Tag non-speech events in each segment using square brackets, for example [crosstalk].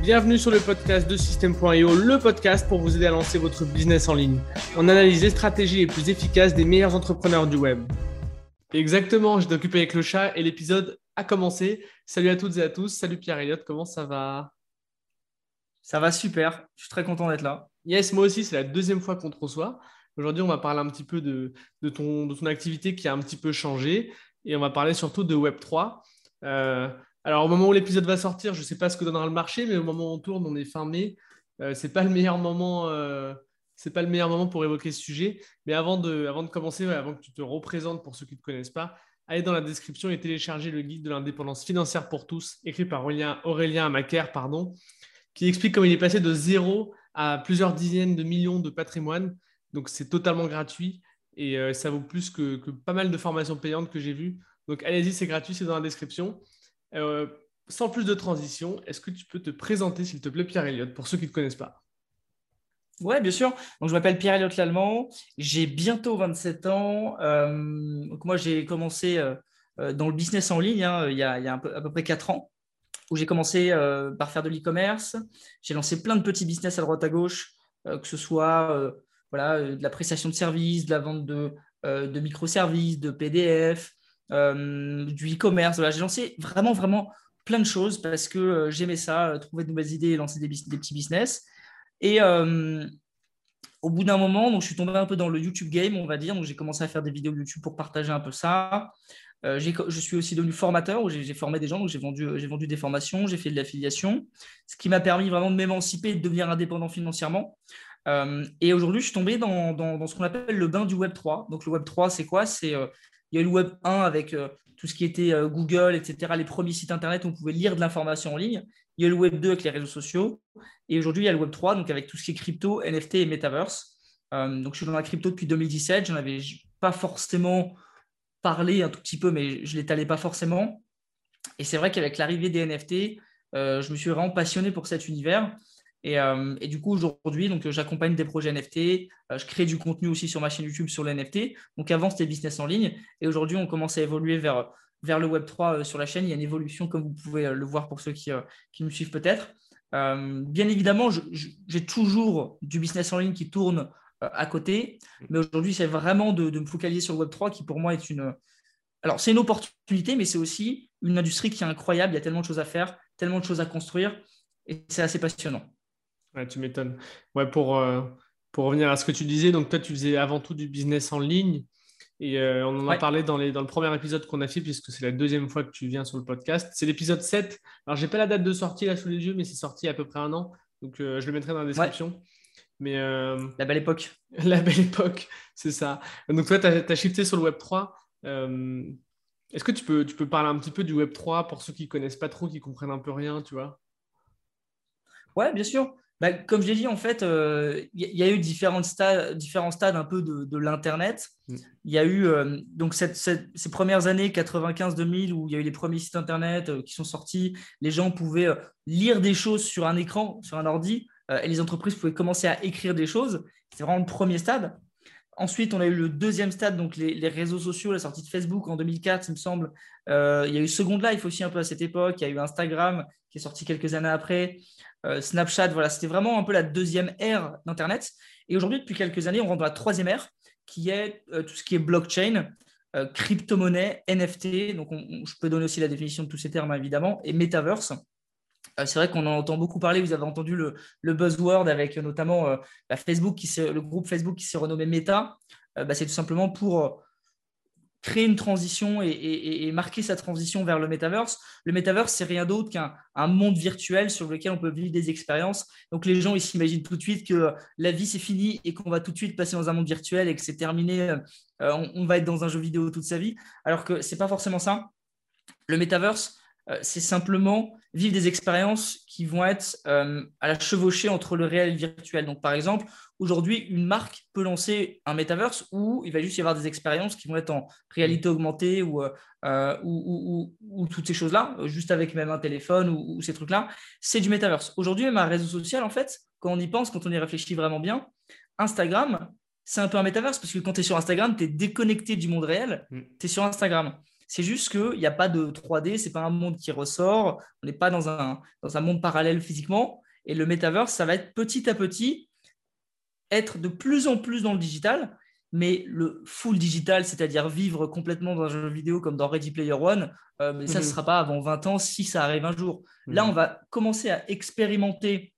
Bienvenue sur le podcast de System.io, le podcast pour vous aider à lancer votre business en ligne. On analyse les stratégies les plus efficaces des meilleurs entrepreneurs du web. Exactement, je occupé avec le chat et l'épisode a commencé. Salut à toutes et à tous. Salut Pierre Elliott, comment ça va? Ça va super, je suis très content d'être là. Yes, moi aussi, c'est la deuxième fois qu'on te reçoit. Aujourd'hui, on va parler un petit peu de, ton, de ton activité qui a un petit peu changé et on va parler surtout de Web3. Euh, alors, au moment où l'épisode va sortir, je ne sais pas ce que donnera le marché, mais au moment où on tourne, on est fin mai. Euh, ce n'est pas le meilleur moment. Euh, c'est pas le meilleur moment pour évoquer ce sujet. Mais avant de, commencer, avant que tu te représentes pour ceux qui ne te connaissent pas, allez dans la description et téléchargez le guide de l'indépendance financière pour tous, écrit par Aurélien, Macaire, pardon, qui explique comment il est passé de zéro à plusieurs dizaines de millions de patrimoine. Donc, c'est totalement gratuit et euh, ça vaut plus que, pas mal de formations payantes que j'ai vues. Donc, allez-y, c'est gratuit, c'est dans la description. Euh, sans plus de transition, est-ce que tu peux te présenter, s'il te plaît, Pierre Elliott, pour ceux qui ne te connaissent pas? Ouais, bien sûr. Donc, je m'appelle Pierre Elliott Lallemand. J'ai bientôt 27 ans. Euh, moi, j'ai commencé euh, dans le business en ligne hein, il y a, il y a à peu près 4 ans, où j'ai commencé par faire de l'e-commerce. J'ai lancé plein de petits business à droite à gauche, que ce soit voilà, de la prestation de services, de la vente de, de microservices, de PDF, euh, du e-commerce. j'ai lancé vraiment, vraiment plein de choses parce que euh, j'aimais ça, euh, trouver de nouvelles idées, lancer des, petits business. Et au bout d'un moment, donc, je suis tombé un peu dans le YouTube game, on va dire. Donc, j'ai commencé à faire des vidéos YouTube pour partager un peu ça. je suis aussi devenu formateur, où j'ai formé des gens, donc j'ai vendu, vendu des formations, j'ai fait de l'affiliation, ce qui m'a permis vraiment de m'émanciper et de devenir indépendant financièrement. et aujourd'hui, je suis tombé dans, dans, ce qu'on appelle le bain du Web 3. Donc le Web 3, c'est quoi? C'est il y a eu le Web 1 avec euh, tout ce qui était euh, Google, etc., les premiers sites Internet où on pouvait lire de l'information en ligne. Il y a eu le Web 2 avec les réseaux sociaux. Et aujourd'hui, il y a le Web 3, donc avec tout ce qui est crypto, NFT et Metaverse. Euh, donc, je suis dans la crypto depuis 2017. Je n'en avais pas forcément parlé un tout petit peu, mais je ne l'étalais pas forcément. Et c'est vrai qu'avec l'arrivée des NFT, je me suis vraiment passionné pour cet univers. Euh, et, du coup, aujourd'hui, donc, j'accompagne des projets NFT. Euh, je crée du contenu aussi sur ma chaîne YouTube sur les NFT. Donc, avant, c'était business en ligne. Et aujourd'hui, on commence à évoluer vers, vers le Web3 euh, sur la chaîne. Il y a une évolution, comme vous pouvez le voir pour ceux qui, qui me suivent peut-être. bien évidemment, j'ai toujours du business en ligne qui tourne à côté. Mais aujourd'hui, c'est vraiment de, de, me focaliser sur le Web3 qui, pour moi, est une. Alors, c'est une opportunité, mais c'est aussi une industrie qui est incroyable. Il y a tellement de choses à faire, tellement de choses à construire. Et c'est assez passionnant tu m'étonnes. Ouais, pour, euh, pour revenir à ce que tu disais, donc toi, tu faisais avant tout du business en ligne. Et euh, on en a parlé dans, les, dans le premier épisode qu'on a fait, puisque c'est la deuxième fois que tu viens sur le podcast. C'est l'épisode 7. Alors, je n'ai pas la date de sortie là sous les yeux, mais c'est sorti à peu près un an. Donc, euh, je le mettrai dans la description. Mais, la belle époque. [laughs] La belle époque, c'est ça. Donc, toi, tu as, shifté sur le Web 3. Est-ce que tu peux, tu peux parler un petit peu du Web 3 pour ceux qui ne connaissent pas trop, qui comprennent un peu rien, tu vois? Ouais, bien sûr. Bah, comme je l'ai dit, en fait, il euh, y, a eu différents stades, différents stades un peu de, l'Internet. Mm. Il y a eu euh, donc ces premières années 95-2000 où il y a eu les premiers sites Internet euh, qui sont sortis. Les gens pouvaient lire des choses sur un écran, sur un ordi, et les entreprises pouvaient commencer à écrire des choses. C'est vraiment le premier stade. Ensuite, on a eu le deuxième stade, donc les, réseaux sociaux, la sortie de Facebook en 2004, il me semble. il y a eu Second Life aussi un peu à cette époque. Il y a eu Instagram qui est sorti quelques années après. Euh, Snapchat, voilà, c'était vraiment un peu la deuxième ère d'Internet. Et aujourd'hui, depuis quelques années, on rentre dans la troisième ère, qui est euh, tout ce qui est blockchain, euh, crypto-monnaie, NFT. Donc, je peux donner aussi la définition de tous ces termes, évidemment, et metaverse. c'est vrai qu'on en entend beaucoup parler. Vous avez entendu le, buzzword avec notamment Facebook qui le groupe Facebook qui s'est renommé Meta. Bah, c'est tout simplement pour créer une transition et, marquer sa transition vers le metaverse. Le metaverse, c'est rien d'autre qu'un monde virtuel sur lequel on peut vivre des expériences. Donc les gens, ils s'imaginent tout de suite que la vie, c'est fini et qu'on va tout de suite passer dans un monde virtuel et que c'est terminé, euh, on, va être dans un jeu vidéo toute sa vie. Alors que ce n'est pas forcément ça. Le metaverse, c'est simplement vivre des expériences qui vont être euh, à la chevauchée entre le réel et le virtuel. Donc, par exemple, aujourd'hui, une marque peut lancer un metaverse où il va juste y avoir des expériences qui vont être en réalité augmentée ou, euh, ou, toutes ces choses-là, juste avec même un téléphone ou, ces trucs-là. C'est du metaverse. Aujourd'hui, même un réseau social, en fait, quand on y pense, quand on y réfléchit vraiment bien, Instagram, c'est un peu un metaverse parce que quand tu es sur Instagram, tu es déconnecté du monde réel, mm. tu es sur Instagram. C'est juste qu'il n'y a pas de 3D, c'est pas un monde qui ressort, on n'est pas dans un, dans un monde parallèle physiquement. Et le metaverse, ça va être petit à petit être de plus en plus dans le digital, mais le full digital, c'est-à-dire vivre complètement dans un jeu vidéo comme dans Ready Player One, euh, mais ça ne mhm. sera pas avant 20 ans si ça arrive un jour. Là, mhm. on va commencer à expérimenter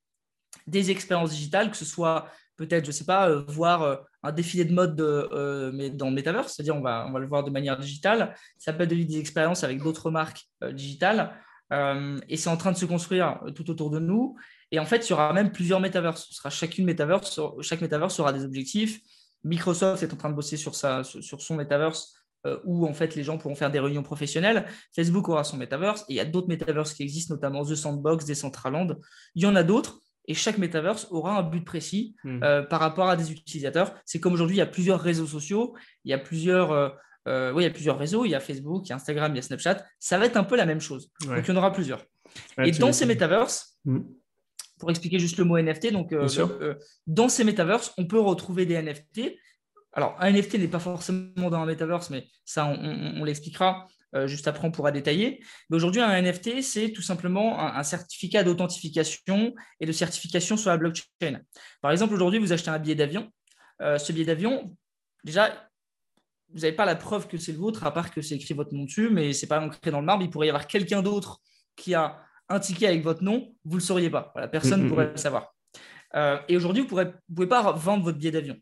des expériences digitales, que ce soit peut-être, je ne sais pas, euh, voir euh, un défilé de mode mais dans le metaverse, c'est-à-dire on va, on va le voir de manière digitale. Ça peut être des expériences avec d'autres marques digitales. et c'est en train de se construire tout autour de nous. Et en fait, il y aura même plusieurs metaverses. Ce sera chacune metaverse, chaque metaverse aura des objectifs. Microsoft est en train de bosser sur, sa, sur son metaverse euh, où en fait les gens pourront faire des réunions professionnelles. Facebook aura son metaverse et il y a d'autres metaverses qui existent, notamment The Sandbox, Decentraland. Il y en a d'autres et chaque metaverse aura un but précis hmm. euh, par rapport à des utilisateurs. C'est comme aujourd'hui, il y a plusieurs réseaux sociaux, il y a plusieurs, euh, oui, il y a plusieurs réseaux, il y a Facebook, il y a Instagram, il y a Snapchat. Ça va être un peu la même chose. Donc il y en aura plusieurs. et dans ces metaverses, hmm pour expliquer juste le mot NFT, donc euh, euh, dans ces metaverses, on peut retrouver des NFT. Alors, un NFT n'est pas forcément dans un metaverse, mais ça, on, l'expliquera euh, juste après, on pourra détailler. Mais aujourd'hui, un NFT, c'est tout simplement un, certificat d'authentification et de certification sur la blockchain. Par exemple, aujourd'hui, vous achetez un billet d'avion. ce billet d'avion, déjà, vous n'avez pas la preuve que c'est le vôtre, à part que c'est écrit votre nom dessus, mais ce n'est pas ancré dans le marbre. Il pourrait y avoir quelqu'un d'autre qui a un ticket avec votre nom, vous ne le sauriez pas. personne ne mm, mm, pourrait mm. le savoir. Euh, et aujourd'hui, vous ne pouvez pas vendre votre billet d'avion.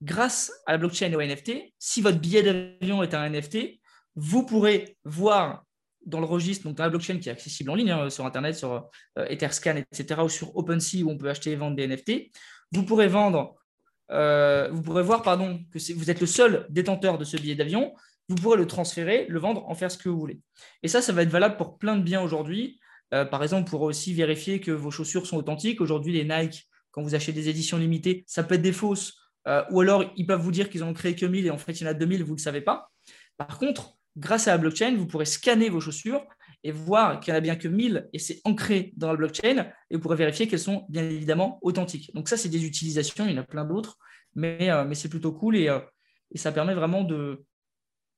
Grâce à la blockchain et au NFT, si votre billet d'avion est un NFT, vous pourrez voir dans le registre, donc dans la blockchain qui est accessible en ligne hein, sur Internet, sur euh, Etherscan, etc., ou sur OpenSea où on peut acheter et vendre des NFT, vous pourrez vendre, euh, vous pourrez voir pardon, que vous êtes le seul détenteur de ce billet d'avion, vous pourrez le transférer, le vendre, en faire ce que vous voulez. Et ça, ça va être valable pour plein de biens aujourd'hui. Euh, par exemple, pour aussi vérifier que vos chaussures sont authentiques. Aujourd'hui, les Nike, quand vous achetez des éditions limitées, ça peut être des fausses. Ou alors, ils peuvent vous dire qu'ils ont créé que 1000 et en fait, il y en a 2000, vous ne le savez pas. Par contre, grâce à la blockchain, vous pourrez scanner vos chaussures et voir qu'il n'y en a bien que 1000 et c'est ancré dans la blockchain et vous pourrez vérifier qu'elles sont bien évidemment authentiques. Donc ça, c'est des utilisations, il y en a plein d'autres, mais, euh, mais c'est plutôt cool et, et, ça permet vraiment de,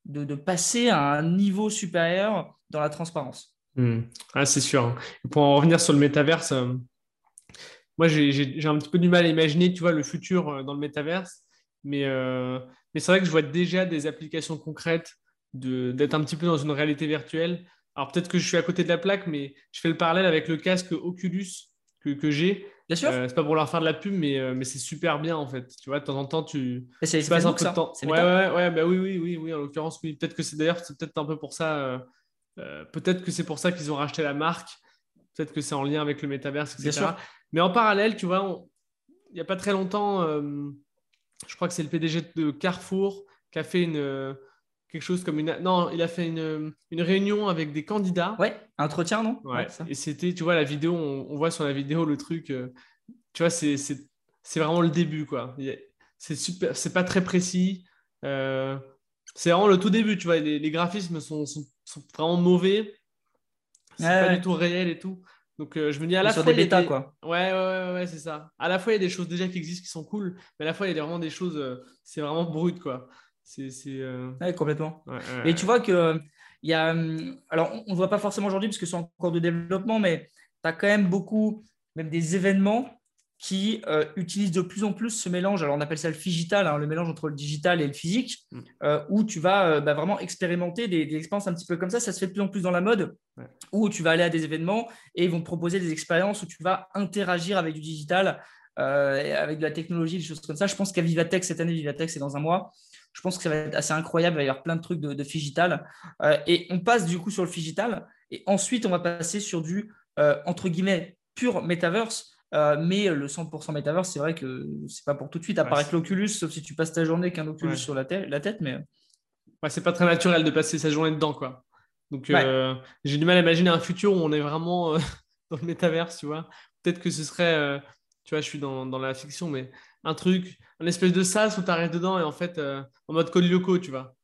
de, passer à un niveau supérieur dans la transparence. Hmm. Ah, c'est sûr. Hein. Pour en revenir sur le métaverse, euh, moi j'ai un petit peu du mal à imaginer tu vois, le futur euh, dans le métaverse, mais, euh, mais c'est vrai que je vois déjà des applications concrètes d'être un petit peu dans une réalité virtuelle. Alors peut-être que je suis à côté de la plaque, mais je fais le parallèle avec le casque Oculus que, que j'ai. Bien sûr. c'est pas pour leur faire de la pub, mais, mais c'est super bien en fait. Tu vois, de temps en temps, tu, tu passes un peu de temps. Ouais, ouais, ouais, bah oui, oui, oui, oui, en l'occurrence, oui. Peut-être que c'est d'ailleurs, c'est peut-être un peu pour ça euh, peut-être que c'est pour ça qu'ils ont racheté la marque. Peut-être que c'est en lien avec le métaverse, etc. Mais en parallèle, tu vois, il n'y a pas très longtemps, euh, je crois que c'est le PDG de Carrefour qui a fait une, euh, quelque chose comme une. Non, il a fait une, une réunion avec des candidats. Ouais, un entretien, non? Ouais. et c'était, tu vois, la vidéo, on, voit sur la vidéo le truc. tu vois, c'est, vraiment le début, quoi. C'est super, c'est pas très précis. c'est vraiment le tout début, tu vois. Les, graphismes sont, sont sont vraiment mauvais. C'est pas du tout réel et tout. Donc euh, je me dis à la fois. Sur des bêtas, quoi. Ouais, ouais, ouais, c'est ça. À la fois, il y a des choses déjà qui existent qui sont cool, mais à la fois, il y a vraiment des choses. Euh, c'est vraiment brut, quoi. C'est. Euh... Ouais, complètement. et tu vois que. Il y a, hum, alors, on ne voit pas forcément aujourd'hui parce que c'est encore de développement, mais tu as quand même beaucoup, même des événements qui euh, utilise de plus en plus ce mélange, alors on appelle ça le digital, hein, le mélange entre le digital et le physique, mm. euh, où tu vas euh, bah, vraiment expérimenter des, expériences un petit peu comme ça. Ça se fait de plus en plus dans la mode, où tu vas aller à des événements et ils vont te proposer des expériences où tu vas interagir avec du digital, avec de la technologie, des choses comme ça. Je pense qu'à Vivatech, cette année, Vivatech, c'est dans un mois. Je pense que ça va être assez incroyable, il va y avoir plein de trucs de, de digital. et on passe du coup sur le digital, et ensuite on va passer sur du, entre guillemets, pur metaverse euh, mais le 100% Metaverse, c'est vrai que c'est pas pour tout de suite, avec l'Oculus, sauf si tu passes ta journée qu'un Oculus sur la, la, tête. Mais... Ouais, c'est pas très naturel de passer sa journée dedans. quoi. Donc euh, j'ai du mal à imaginer un futur où on est vraiment euh, [laughs] dans le Metaverse, tu vois. Peut-être que ce serait, tu vois, je suis dans, dans, la fiction, mais un truc, un espèce de sas où tu arrives dedans et en fait, en mode code loco, tu vois.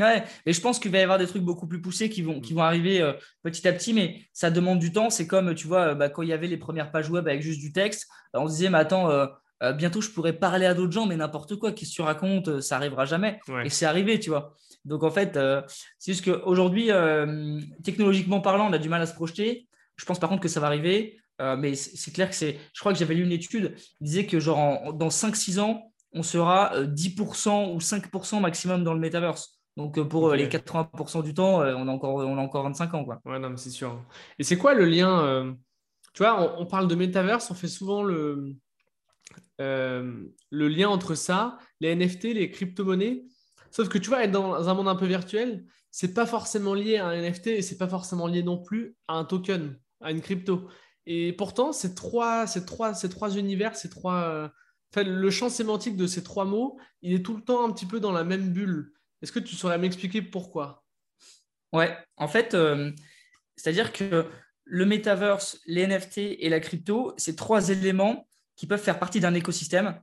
Ouais, mais je pense qu'il va y avoir des trucs beaucoup plus poussés qui vont, qui vont arriver euh, petit à petit, mais ça demande du temps. C'est comme, tu vois, bah, quand il y avait les premières pages web avec juste du texte, on se disait, mais attends, euh, euh, bientôt, je pourrais parler à d'autres gens, mais n'importe quoi, qu'est-ce que tu racontes Ça arrivera jamais. Et c'est arrivé, tu vois. Donc, en fait, c'est juste qu'aujourd'hui, technologiquement parlant, on a du mal à se projeter. Je pense par contre que ça va arriver. Mais c'est clair que c'est. Je crois que j'avais lu une étude qui disait que, genre, dans 5-6 ans, on sera 10% ou 5% maximum dans le metaverse. Donc euh, pour euh, les 80% du temps, euh, on a encore, on a encore 25 ans. Quoi. Ouais, non, mais c'est sûr. Et c'est quoi le lien Tu vois, on, parle de metaverse, on fait souvent le, le lien entre ça, les NFT, les crypto-monnaies. Sauf que tu vois, être dans un monde un peu virtuel, c'est pas forcément lié à un NFT et c'est pas forcément lié non plus à un token, à une crypto. Et pourtant, ces trois, ces trois, ces trois univers, ces trois, le champ sémantique de ces trois mots, il est tout le temps un petit peu dans la même bulle. Est-ce que tu saurais m'expliquer pourquoi? Ouais, en fait, euh, c'est-à-dire que le metaverse, les NFT et la crypto, c'est trois éléments qui peuvent faire partie d'un écosystème.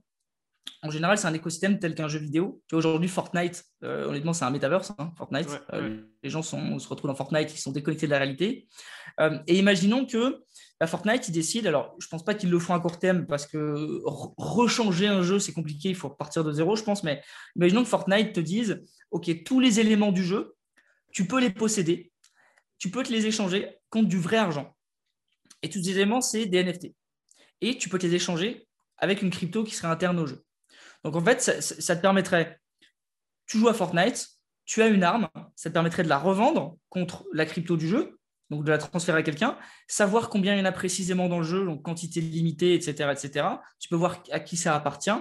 En général, c'est un écosystème tel qu'un jeu vidéo. Aujourd'hui, Fortnite, euh, honnêtement, c'est un metaverse. Hein, Fortnite, euh, les gens se retrouvent dans Fortnite, ils sont déconnectés de la réalité. et imaginons que bah, Fortnite, ils décident, alors je ne pense pas qu'ils le font à court terme parce que rechanger un jeu, c'est compliqué, il faut repartir de zéro, je pense, mais imaginons que Fortnite te dise, OK, tous les éléments du jeu, tu peux les posséder, tu peux te les échanger contre du vrai argent. Et tous ces éléments, c'est des NFT. Et tu peux te les échanger avec une crypto qui serait interne au jeu. Donc en fait, ça te permettrait, tu joues à Fortnite, tu as une arme, ça te permettrait de la revendre contre la crypto du jeu, donc de la transférer à quelqu'un, savoir combien il y en a précisément dans le jeu, donc quantité limitée, etc., etc. Tu peux voir à qui ça appartient,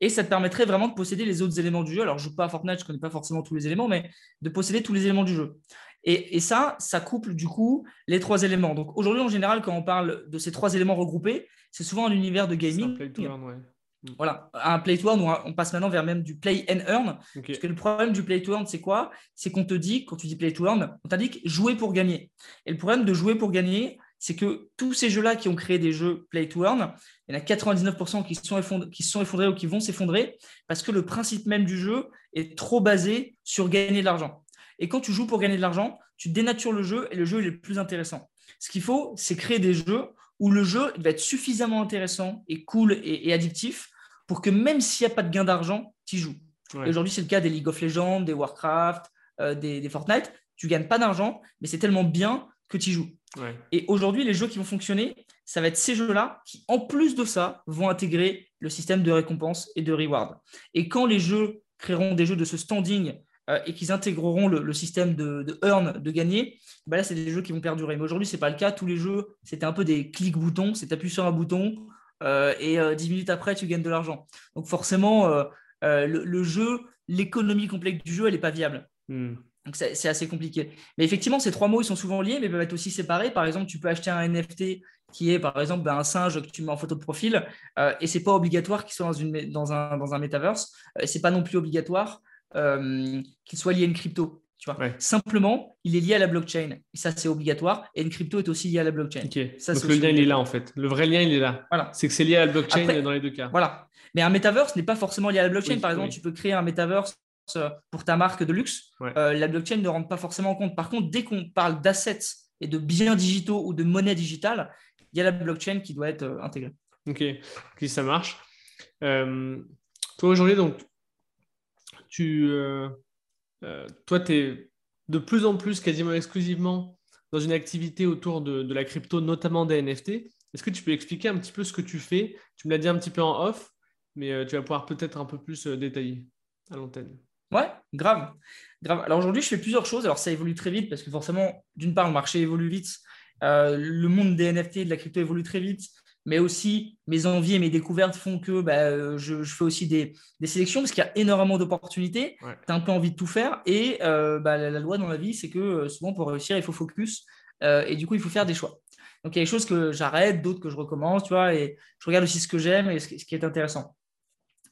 et ça te permettrait vraiment de posséder les autres éléments du jeu. Alors, je ne joue pas à Fortnite, je ne connais pas forcément tous les éléments, mais de posséder tous les éléments du jeu. Et, ça, ça couple du coup les trois éléments. Donc aujourd'hui, en général, quand on parle de ces trois éléments regroupés, c'est souvent un univers de gaming. Voilà, un play to earn, on passe maintenant vers même du play and earn. Parce que le problème du play to earn, c'est quoi? C'est qu'on te dit, quand tu dis play to earn, on t'indique jouer pour gagner. Et le problème de jouer pour gagner, c'est que tous ces jeux-là qui ont créé des jeux play to earn, il y en a 99% qui sont, effondrés, qui sont effondrés ou qui vont s'effondrer parce que le principe même du jeu est trop basé sur gagner de l'argent. Et quand tu joues pour gagner de l'argent, tu dénatures le jeu et le jeu est le plus intéressant. Ce qu'il faut, c'est créer des jeux où le jeu va être suffisamment intéressant et cool et, addictif pour que même s'il n'y a pas de gain d'argent, tu joues. Aujourd'hui, c'est le cas des League of Legends, des Warcraft, euh, des, Fortnite. Tu gagnes pas d'argent, mais c'est tellement bien que tu joues. Et aujourd'hui, les jeux qui vont fonctionner, ça va être ces jeux-là qui, en plus de ça, vont intégrer le système de récompense et de reward. Et quand les jeux créeront des jeux de ce standing euh, et qu'ils intégreront le, système de, earn, de gagner, bah là, c'est des jeux qui vont perdurer. Mais aujourd'hui, ce n'est pas le cas. Tous les jeux, c'était un peu des clics-boutons. C'est appuyer sur un bouton et euh, dix minutes après, tu gagnes de l'argent. Donc forcément, le, jeu, l'économie complexe du jeu, elle n'est pas viable. Hmm. Donc c'est assez compliqué. Mais effectivement, ces trois mots, ils sont souvent liés, mais peuvent être aussi séparés. Par exemple, tu peux acheter un NFT qui est, par exemple, ben, un singe que tu mets en photo de profil, euh, et c'est pas obligatoire qu'il soit dans, une, dans, un, dans un metaverse. Euh, c'est pas non plus obligatoire euh, qu'il soit lié à une crypto. Tu vois. Simplement, il est lié à la blockchain. Et ça, c'est obligatoire. Et une crypto est aussi liée à la blockchain. Ça, Donc le lien, il est là, en fait. Le vrai lien, il est là. Voilà. C'est que c'est lié à la blockchain dans les deux cas. Voilà. Mais un metaverse n'est pas forcément lié à la blockchain. par exemple, tu peux créer un metaverse euh, pour ta marque de luxe, euh, la blockchain ne rentre pas forcément en compte. Par contre, dès qu'on parle d'assets et de biens digitaux ou de monnaie digitale, il y a la blockchain qui doit être euh, intégrée. Ok, ça marche. toi, aujourd'hui, donc, tu, toi, tu es de plus en plus, quasiment exclusivement, dans une activité autour de, la crypto, notamment des NFT. Est-ce que tu peux expliquer un petit peu ce que tu fais? Tu me l'as dit un petit peu en off, mais tu vas pouvoir peut-être un peu plus détailler à l'antenne. Ouais, grave. grave. Alors aujourd'hui, je fais plusieurs choses. Alors ça évolue très vite parce que forcément, d'une part, le marché évolue vite. Euh, le monde des NFT et de la crypto évolue très vite. Mais aussi, mes envies et mes découvertes font que bah, je, fais aussi des, sélections parce qu'il y a énormément d'opportunités. Tu as un peu envie de tout faire. Et euh, bah, la, loi dans la vie, c'est que euh, souvent, pour réussir, il faut focus. et du coup, il faut faire des choix. Donc, il y a des choses que j'arrête, d'autres que je recommence, tu vois, et je regarde aussi ce que j'aime et ce qui est intéressant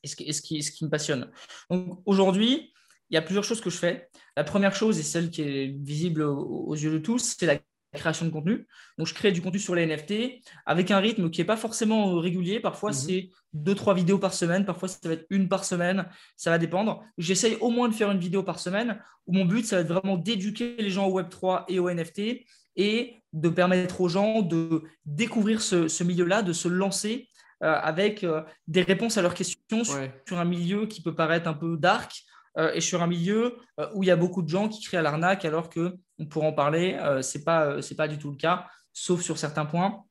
et ce qui, ce qui, ce qui me passionne. Donc aujourd'hui, il y a plusieurs choses que je fais. La première chose, et celle qui est visible aux, yeux de tous, c'est la création de contenu. Donc, je crée du contenu sur les NFT avec un rythme qui n'est pas forcément régulier. Parfois, mhm. c'est deux, trois vidéos par semaine. Parfois, ça va être une par semaine. Ça va dépendre. J'essaye au moins de faire une vidéo par semaine où mon but, ça va être vraiment d'éduquer les gens au Web3 et au NFT et de permettre aux gens de découvrir ce, ce milieu-là, de se lancer avec des réponses à leurs questions sur, un milieu qui peut paraître un peu dark et sur un milieu où il y a beaucoup de gens qui crient à l'arnaque alors que on pourra en parler, ce n'est pas, pas du tout le cas, sauf sur certains points.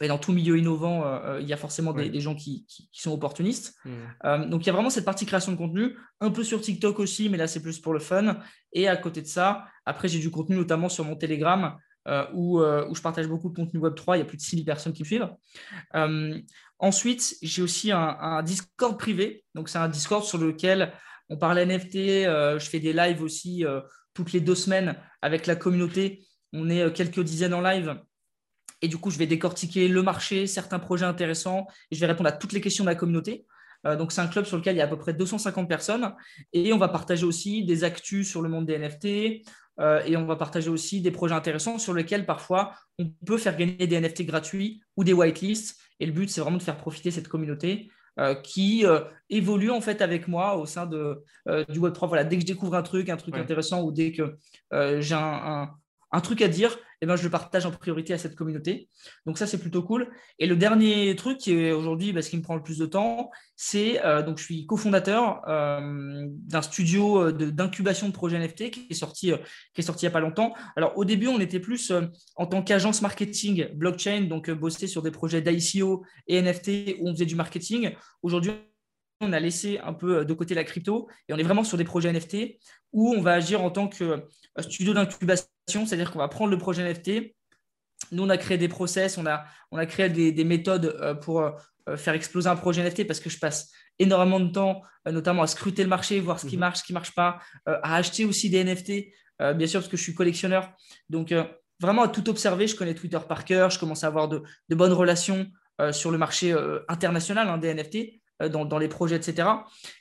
Et dans tout milieu innovant, il y a forcément des, gens qui, sont opportunistes. Mmh. donc, il y a vraiment cette partie création de contenu, un peu sur TikTok aussi, mais là, c'est plus pour le fun. Et à côté de ça, après, j'ai du contenu notamment sur mon Telegram, euh, euh, où, je partage beaucoup de contenu Web3. Il y a plus de 6000 personnes qui me suivent. Euh, ensuite, j'ai aussi un, Discord privé. Donc, c'est un Discord sur lequel on parle NFT. je fais des lives aussi toutes les deux semaines avec la communauté. On est quelques dizaines en live. Et du coup, je vais décortiquer le marché, certains projets intéressants, et je vais répondre à toutes les questions de la communauté. donc, c'est un club sur lequel il y a à peu près 250 personnes. Et on va partager aussi des actus sur le monde des NFT, euh, et on va partager aussi des projets intéressants sur lesquels parfois on peut faire gagner des NFT gratuits ou des whitelists. Et le but, c'est vraiment de faire profiter cette communauté euh, qui euh, évolue en fait avec moi au sein de, du Web3. Voilà, dès que je découvre un truc, un truc intéressant ou dès que j'ai un, un truc à dire, eh ben, je le partage en priorité à cette communauté. Donc ça, c'est plutôt cool. Et le dernier truc qui est aujourd'hui bah, ce qui me prend le plus de temps, c'est euh, donc je suis cofondateur euh, d'un studio euh, d'incubation de, projets NFT qui est sorti qui est sorti il n'y a pas longtemps. Alors au début, on était plus en tant qu'agence marketing blockchain, donc bosser sur des projets d'ICO et NFT où on faisait du marketing. Aujourd'hui, on a laissé un peu de côté la crypto et on est vraiment sur des projets NFT où on va agir en tant que studio d'incubation c'est-à-dire qu'on va prendre le projet NFT. Nous, on a créé des process, on a, on a créé des, méthodes euh, pour euh, faire exploser un projet NFT parce que je passe énormément de temps, euh, notamment à scruter le marché, voir ce qui mhm. marche, ce qui ne marche pas, à acheter aussi des NFT, bien sûr, parce que je suis collectionneur. Donc, vraiment à tout observer. Je connais Twitter par cœur, je commence à avoir de, bonnes relations sur le marché international hein, des NFT. Dans, dans, les projets, etc.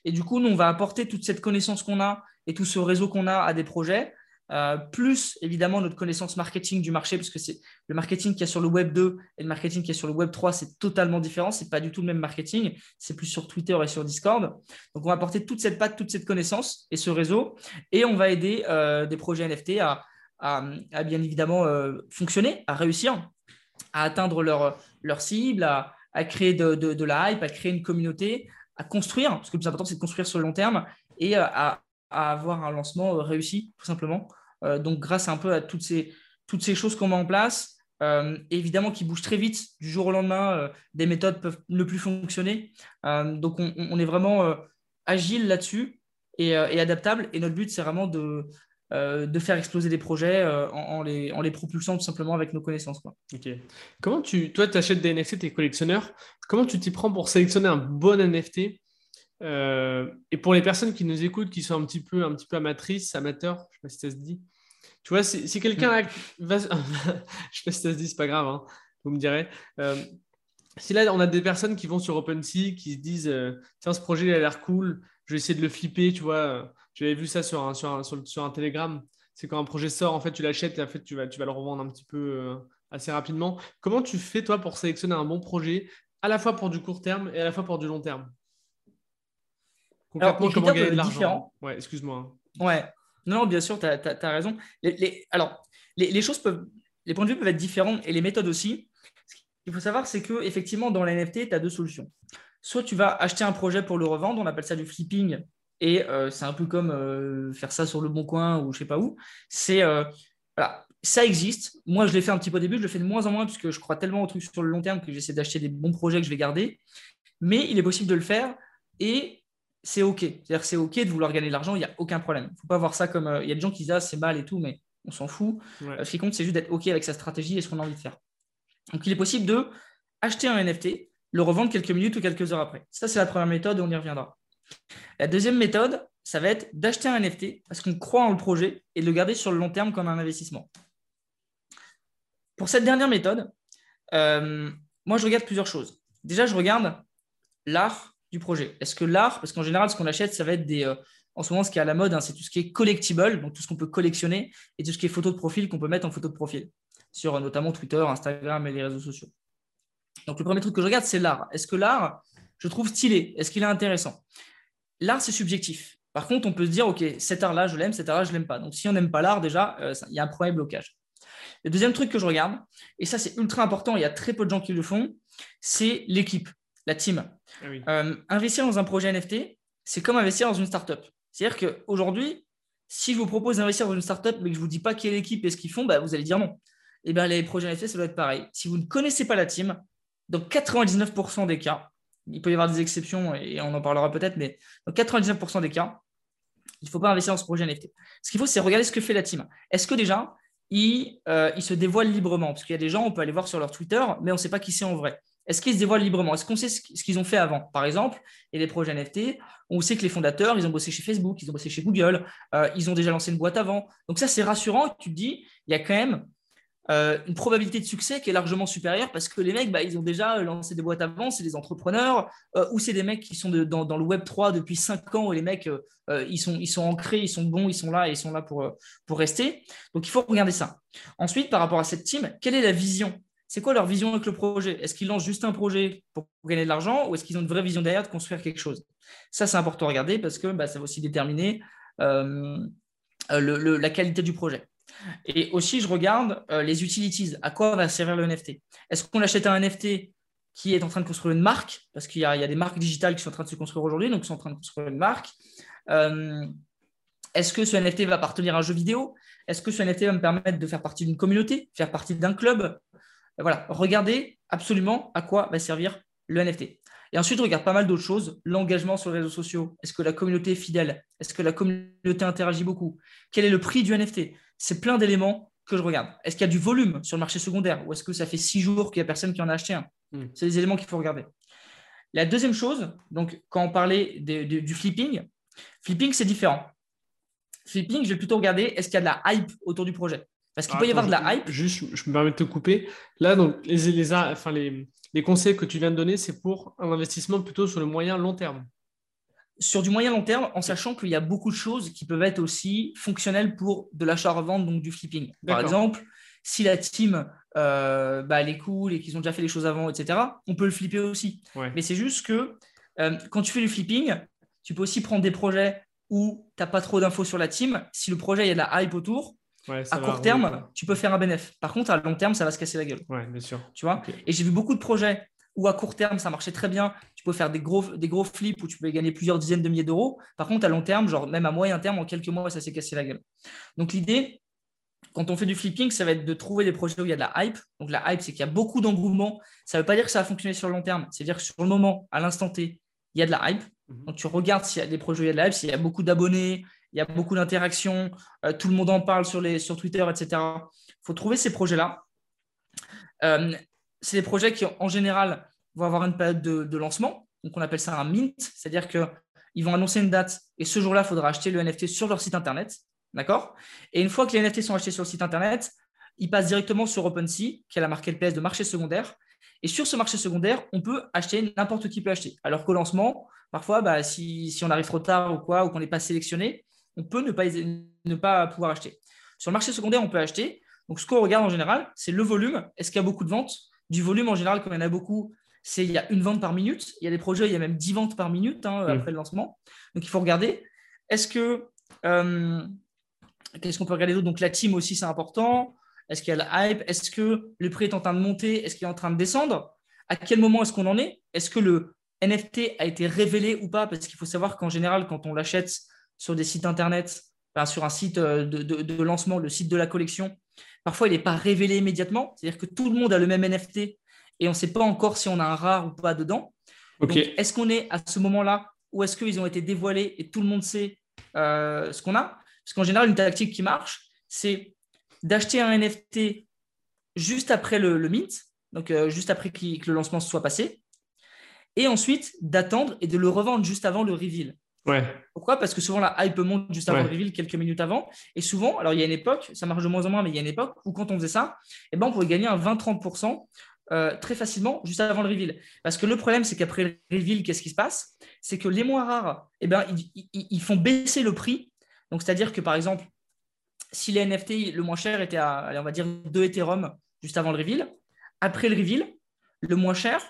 Et du coup, nous, on va apporter toute cette connaissance qu'on a et tout ce réseau qu'on a à des projets euh, plus évidemment notre connaissance marketing du marché, parce que c'est le marketing qui est sur le Web 2 et le marketing qui est sur le Web 3, c'est totalement différent. C'est pas du tout le même marketing. C'est plus sur Twitter et sur Discord. Donc, on va apporter toute cette patte, toute cette connaissance et ce réseau, et on va aider euh, des projets NFT à, bien évidemment euh, fonctionner, à réussir, à atteindre leur, leur cible, à, créer de, la hype, à créer une communauté, à construire, parce que le plus important, c'est de construire sur le long terme et à avoir un lancement réussi, tout simplement. Euh, donc, grâce un peu à toutes ces, toutes ces choses qu'on met en place, euh, évidemment qui bougent très vite, du jour au lendemain, euh, des méthodes peuvent ne plus fonctionner. donc, on, est vraiment agile là-dessus et, adaptable. Et notre but, c'est vraiment de, de faire exploser des projets en, les, en les propulsant tout simplement avec nos connaissances. Comment tu, toi, tu achètes des NFT, tes collectionneurs, comment tu t'y prends pour sélectionner un bon NFT euh, et pour les personnes qui nous écoutent, qui sont un petit peu, un petit peu amatrices, amateurs, je ne sais pas si ça se dit. Tu vois, si, quelqu'un va... [laughs] je ne sais pas si ça se dit, c'est pas grave, hein, vous me direz. Euh, si là, on a des personnes qui vont sur OpenSea, qui se disent euh, Tiens, ce projet il a l'air cool, je vais essayer de le flipper, tu vois. J'avais vu ça sur un, sur un, sur, un Telegram. C'est quand un projet sort, en fait, tu l'achètes et en fait, tu vas, tu vas le revendre un petit peu assez rapidement. Comment tu fais, toi, pour sélectionner un bon projet, à la fois pour du court terme et à la fois pour du long terme? Concrètement, comment gagner de l'argent Ouais, excuse-moi. Ouais, non, bien sûr, tu as, raison. Les, alors, les, choses peuvent, les points de vue peuvent être différents et les méthodes aussi. Ce qu'il faut savoir, c'est que effectivement, dans l'NFT, tu as deux solutions. Soit tu vas acheter un projet pour le revendre, on appelle ça du flipping, et euh, c'est un peu comme euh, faire ça sur le bon coin ou je sais pas où. C'est euh, voilà, ça existe. Moi, je l'ai fait un petit peu au début, je le fais de moins en moins puisque je crois tellement au truc sur le long terme que j'essaie d'acheter des bons projets que je vais garder. Mais il est possible de le faire et c'est OK. C'est-à-dire c'est OK de vouloir gagner de l'argent, il n'y a aucun problème. Il ne faut pas voir ça comme. Euh, il y a des gens qui disent ah, c'est mal et tout, mais on s'en fout. Euh, ce qui compte, c'est juste d'être OK avec sa stratégie et ce qu'on a envie de faire. Donc, il est possible de acheter un NFT, le revendre quelques minutes ou quelques heures après. Ça, c'est la première méthode et on y reviendra. La deuxième méthode, ça va être d'acheter un NFT parce qu'on croit en le projet et de le garder sur le long terme comme un investissement. Pour cette dernière méthode, euh, moi, je regarde plusieurs choses. Déjà, je regarde l'art du projet Est-ce que l'art, parce qu'en général, ce qu'on achète, ça va être des. Euh, en ce moment, ce qui est à la mode, hein, c'est tout ce qui est collectible, donc tout ce qu'on peut collectionner, et tout ce qui est photo de profil qu'on peut mettre en photo de profil, sur euh, notamment Twitter, Instagram et les réseaux sociaux. Donc le premier truc que je regarde, c'est l'art. Est-ce que l'art, je trouve stylé? Est-ce qu'il est intéressant? L'art, c'est subjectif. Par contre, on peut se dire, OK, cet art-là, je l'aime, cet art-là, je ne l'aime pas. Donc si on n'aime pas l'art, déjà, euh, il y a un premier blocage. Le deuxième truc que je regarde, et ça c'est ultra important, il y a très peu de gens qui le font, c'est l'équipe. La team. Ah investir dans un projet NFT, c'est comme investir dans une startup. C'est-à-dire qu'aujourd'hui, si je vous propose d'investir dans une startup, mais que je ne vous dis pas quelle équipe et ce qu'ils font, bah, vous allez dire non. Et eh bien, les projets NFT, ça doit être pareil. Si vous ne connaissez pas la team, dans 99% des cas, il peut y avoir des exceptions et on en parlera peut-être, mais dans 99% des cas, il ne faut pas investir dans ce projet NFT. Ce qu'il faut, c'est regarder ce que fait la team. Est-ce que déjà, ils, euh, se dévoilent librement? Parce qu'il y a des gens, on peut aller voir sur leur Twitter, mais on ne sait pas qui c'est en vrai. Est-ce qu'ils se dévoilent librement? Est-ce qu'on sait ce qu'ils ont fait avant? Par exemple, il y a des projets NFT, on sait que les fondateurs, ils ont bossé chez Facebook, ils ont bossé chez Google, euh, ils ont déjà lancé une boîte avant. Donc ça, c'est rassurant. Tu te dis, il y a quand même euh, une probabilité de succès qui est largement supérieure parce que les mecs, bah, ils ont déjà lancé des boîtes avant, c'est des entrepreneurs, euh, ou c'est des mecs qui sont dans, le Web 3 depuis 5 ans, où les mecs, ils, sont, ancrés, ils sont bons, ils sont là et ils sont là pour rester. Donc il faut regarder ça. Ensuite, par rapport à cette team, quelle est la vision c'est quoi leur vision avec le projet? Est-ce qu'ils lancent juste un projet pour gagner de l'argent ou est-ce qu'ils ont une vraie vision derrière de construire quelque chose? Ça, c'est important à regarder parce que bah, ça va aussi déterminer la qualité du projet. Et aussi, je regarde euh, les utilities. À quoi va servir le NFT Est-ce qu'on achète un NFT qui est en train de construire une marque? Parce qu'il y, a des marques digitales qui sont en train de se construire aujourd'hui, donc ils sont en train de construire une marque. Euh, est-ce que ce NFT va appartenir à un jeu vidéo? Est-ce que ce NFT va me permettre de faire partie d'une communauté, faire partie d'un club? euh, Voilà, regardez absolument à quoi va servir le NFT. Et ensuite, regarde pas mal d'autres choses. L'engagement sur les réseaux sociaux. Est-ce que la communauté est fidèle? Est-ce que la communauté interagit beaucoup? Quel est le prix du NFT c'est plein d'éléments que je regarde. Est-ce qu'il y a du volume sur le marché secondaire? Ou est-ce que ça fait six jours qu'il n'y a personne qui en a acheté un? Hmm. C'est des éléments qu'il faut regarder. La deuxième chose, donc quand on parlait du flipping, flipping c'est différent. Flipping, je vais plutôt regarder est-ce qu'il y a de la hype autour du projet? Parce qu'il peut y avoir de la hype. Juste, je me permets de te couper. Là, donc, les, les, enfin, les, les conseils que tu viens de donner, c'est pour un investissement plutôt sur le moyen long terme sur du moyen long terme, en sachant qu'il y a beaucoup de choses qui peuvent être aussi fonctionnelles pour de l'achat-revente, donc du flipping. Par exemple, si la team euh, bah, elle est cool et qu'ils ont déjà fait les choses avant, etc., on peut le flipper aussi. Mais c'est juste que euh, quand tu fais du flipping, tu peux aussi prendre des projets où tu n'as pas trop d'infos sur la team. Si le projet, il y a de la hype autour, à court terme, tu peux faire un bénéfice. Par contre, à long terme, ça va se casser la gueule. Ouais, bien sûr. Tu vois Et j'ai vu beaucoup de projets où à court terme, ça marchait très bien. Tu peux faire des gros, des gros flips où tu peux gagner plusieurs dizaines de milliers d'euros. Par contre, à long terme, genre même à moyen terme, en quelques mois, ça s'est cassé la gueule. Donc l'idée, quand on fait du flipping, ça va être de trouver des projets où il y a de la hype. Donc la hype, c'est qu'il y a beaucoup d'engouement. Ça ne veut pas dire que ça va fonctionner sur le long terme. C'est-à-dire que sur le moment, à l'instant T, il y a de la hype. Mhm. Donc tu regardes s'il y a des projets où il y a de la hype, s'il y a beaucoup d'abonnés, il y a beaucoup d'interactions, euh, tout le monde en parle sur, les, sur Twitter, etc. Il faut trouver ces projets-là. Euh, c'est des projets qui, en général, vont avoir une période de, lancement. Donc, on appelle ça un mint, c'est-à-dire qu'ils vont annoncer une date et ce jour-là, il faudra acheter le NFT sur leur site internet. D'accord? Et une fois que les NFT sont achetés sur le site internet, ils passent directement sur OpenSea, qui est la marketplace de marché secondaire. Et sur ce marché secondaire, on peut acheter, n'importe qui peut acheter. Alors qu'au lancement, parfois, bah, si, on arrive trop tard ou quoi, ou qu'on n'est pas sélectionné, on peut ne pas, ne pas pouvoir acheter. Sur le marché secondaire, on peut acheter. Donc, ce qu'on regarde en général, c'est le volume. Est-ce qu'il y a beaucoup de ventes? Du volume, en général, quand il y en a beaucoup, c'est il y a une vente par minute. Il y a des projets, il y a même 10 ventes par minute hein, mm. après le lancement. Donc, il faut regarder. Est-ce que. Euh, qu'est-ce qu'on peut regarder d'autre? Donc, la team aussi, c'est important. Est-ce qu'il y a la hype? Est-ce que le prix est en train de monter? Est-ce qu'il est en train de descendre? À quel moment est-ce qu'on en est? Est-ce que le NFT a été révélé ou pas? Parce qu'il faut savoir qu'en général, quand on l'achète sur des sites internet, sur un site euh, de, de, lancement, le site de la collection, parfois il n'est pas révélé immédiatement. C'est-à-dire que tout le monde a le même NFT et on ne sait pas encore si on a un rare ou pas dedans. est-ce qu'on est à ce moment-là ou est-ce qu'ils ont été dévoilés et tout le monde sait euh, ce qu'on a? Parce qu'en général, une tactique qui marche, c'est d'acheter un NFT juste après le, mint, donc euh, juste après que, le lancement se soit passé, et ensuite d'attendre et de le revendre juste avant le reveal. Ouais. Pourquoi? Parce que souvent la hype monte juste avant le reveal, quelques minutes avant. Et souvent, alors il y a une époque, ça marche de moins en moins, mais il y a une époque où quand on faisait ça, eh ben, on pouvait gagner un 20-30% euh, très facilement juste avant le reveal. Parce que le problème, c'est qu'après le reveal, qu'est-ce qui se passe? C'est que les moins rares, eh ben, ils, font baisser le prix. Donc, c'est-à-dire que par exemple, si les NFT, le moins cher était à, on va dire, 2 Ethereum juste avant le reveal, après le reveal, le moins cher,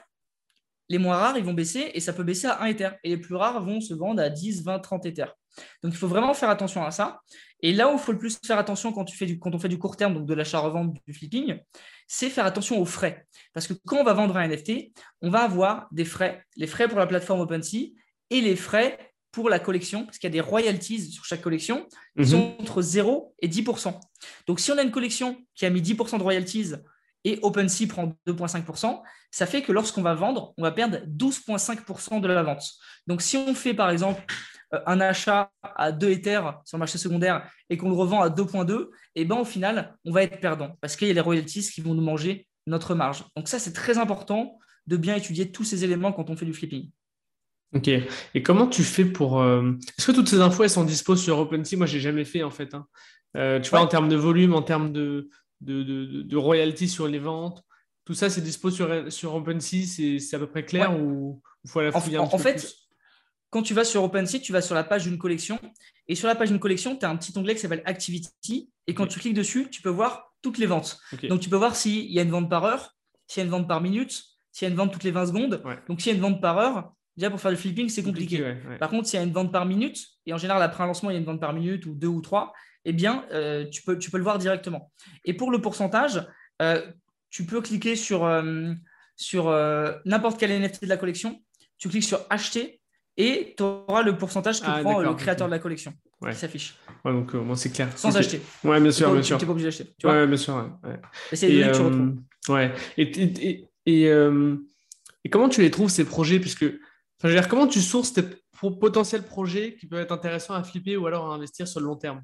les moins rares, ils vont baisser et ça peut baisser à 1 Ether. Et les plus rares vont se vendre à 10, 20, 30 Ethers. Donc, il faut vraiment faire attention à ça. Et là où il faut le plus faire attention quand, tu fais du, quand on fait du court terme, donc de l'achat-revente, du flipping, c'est faire attention aux frais. Parce que quand on va vendre un NFT, on va avoir des frais. Les frais pour la plateforme OpenSea et les frais pour la collection, parce qu'il y a des royalties sur chaque collection qui mhm. sont entre 0 et 10% Donc, si on a une collection qui a mis 10% de royalties et OpenSea prend 2,5%, ça fait que lorsqu'on va vendre, on va perdre 12,5% de la vente. Donc, si on fait par exemple euh, un achat à 2 Ethers sur le marché secondaire et qu'on le revend à 2,2, et eh ben, au final, on va être perdant parce qu'il y a les royalties qui vont nous manger notre marge. Donc, ça, c'est très important de bien étudier tous ces éléments quand on fait du flipping. Ok. Et comment tu fais pour. Euh, est-ce que toutes ces infos elles sont disposées sur OpenSea? Moi, je n'ai jamais fait en fait. Hein. Euh, tu vois, en termes de volume, en termes de, de, de, royalties sur les ventes, tout ça, c'est dispo sur, sur OpenSea C'est à peu près clair ou il faut la fouiller en, un en fait, quand tu vas sur OpenSea, tu vas sur la page d'une collection. Et sur la page d'une collection, tu as un petit onglet qui s'appelle Activity. Et quand tu cliques dessus, tu peux voir toutes les ventes. Donc, tu peux voir s'il y a une vente par heure, s'il y a une vente par minute, s'il y a une vente toutes les 20 secondes. Donc, s'il y a une vente par heure, Déjà, pour faire le flipping, c'est compliqué. Par contre, s'il y a une vente par minute, et en général, après un lancement, il y a une vente par minute ou deux ou trois, eh bien, euh, tu, peux, tu peux le voir directement. Et pour le pourcentage, euh, tu peux cliquer sur, euh, sur n'importe quel NFT de la collection. Tu cliques sur acheter et tu auras le pourcentage que ah, prend le créateur de la collection qui s'affiche. donc, moi, c'est clair. Sans acheter. Oui, bien sûr. Tu n'es pas obligé d'acheter. Oui, bien sûr. c'est les données que tu retrouves. Ouais. Et, et, et, comment tu les trouves, ces projets? Puisque comment tu sources tes potentiels projets qui peuvent être intéressants à flipper ou alors à investir sur le long terme?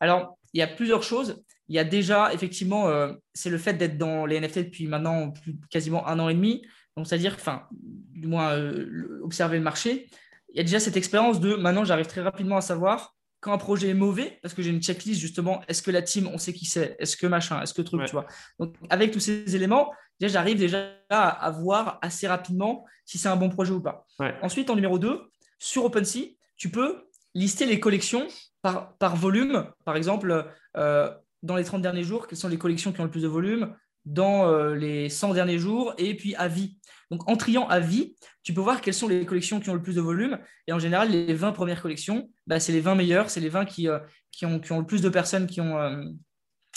Alors, il y a plusieurs choses. Il y a déjà, effectivement, euh, c'est le fait d'être dans les NFT depuis maintenant quasiment un an et demi. Donc, c'est-à-dire, enfin, du moins, euh, observer le marché. Il y a déjà cette expérience de maintenant, j'arrive très rapidement à savoir quand un projet est mauvais, parce que j'ai une checklist justement, est-ce que la team, on sait qui c'est, est-ce que machin, est-ce que truc, tu vois? Donc, avec tous ces éléments, déjà, j'arrive déjà à, voir assez rapidement si c'est un bon projet ou pas. Ensuite, en numéro 2, sur OpenSea, tu peux lister les collections par, par volume. Par exemple, euh, dans les 30 derniers jours, quelles sont les collections qui ont le plus de volume? Dans euh, les 100 derniers jours et puis à vie. Donc en triant à vie, tu peux voir quelles sont les collections qui ont le plus de volume. Et en général, les 20 premières collections, bah, c'est les 20 meilleures, c'est les 20 qui, euh, qui, ont, qui, ont, le plus de personnes qui ont,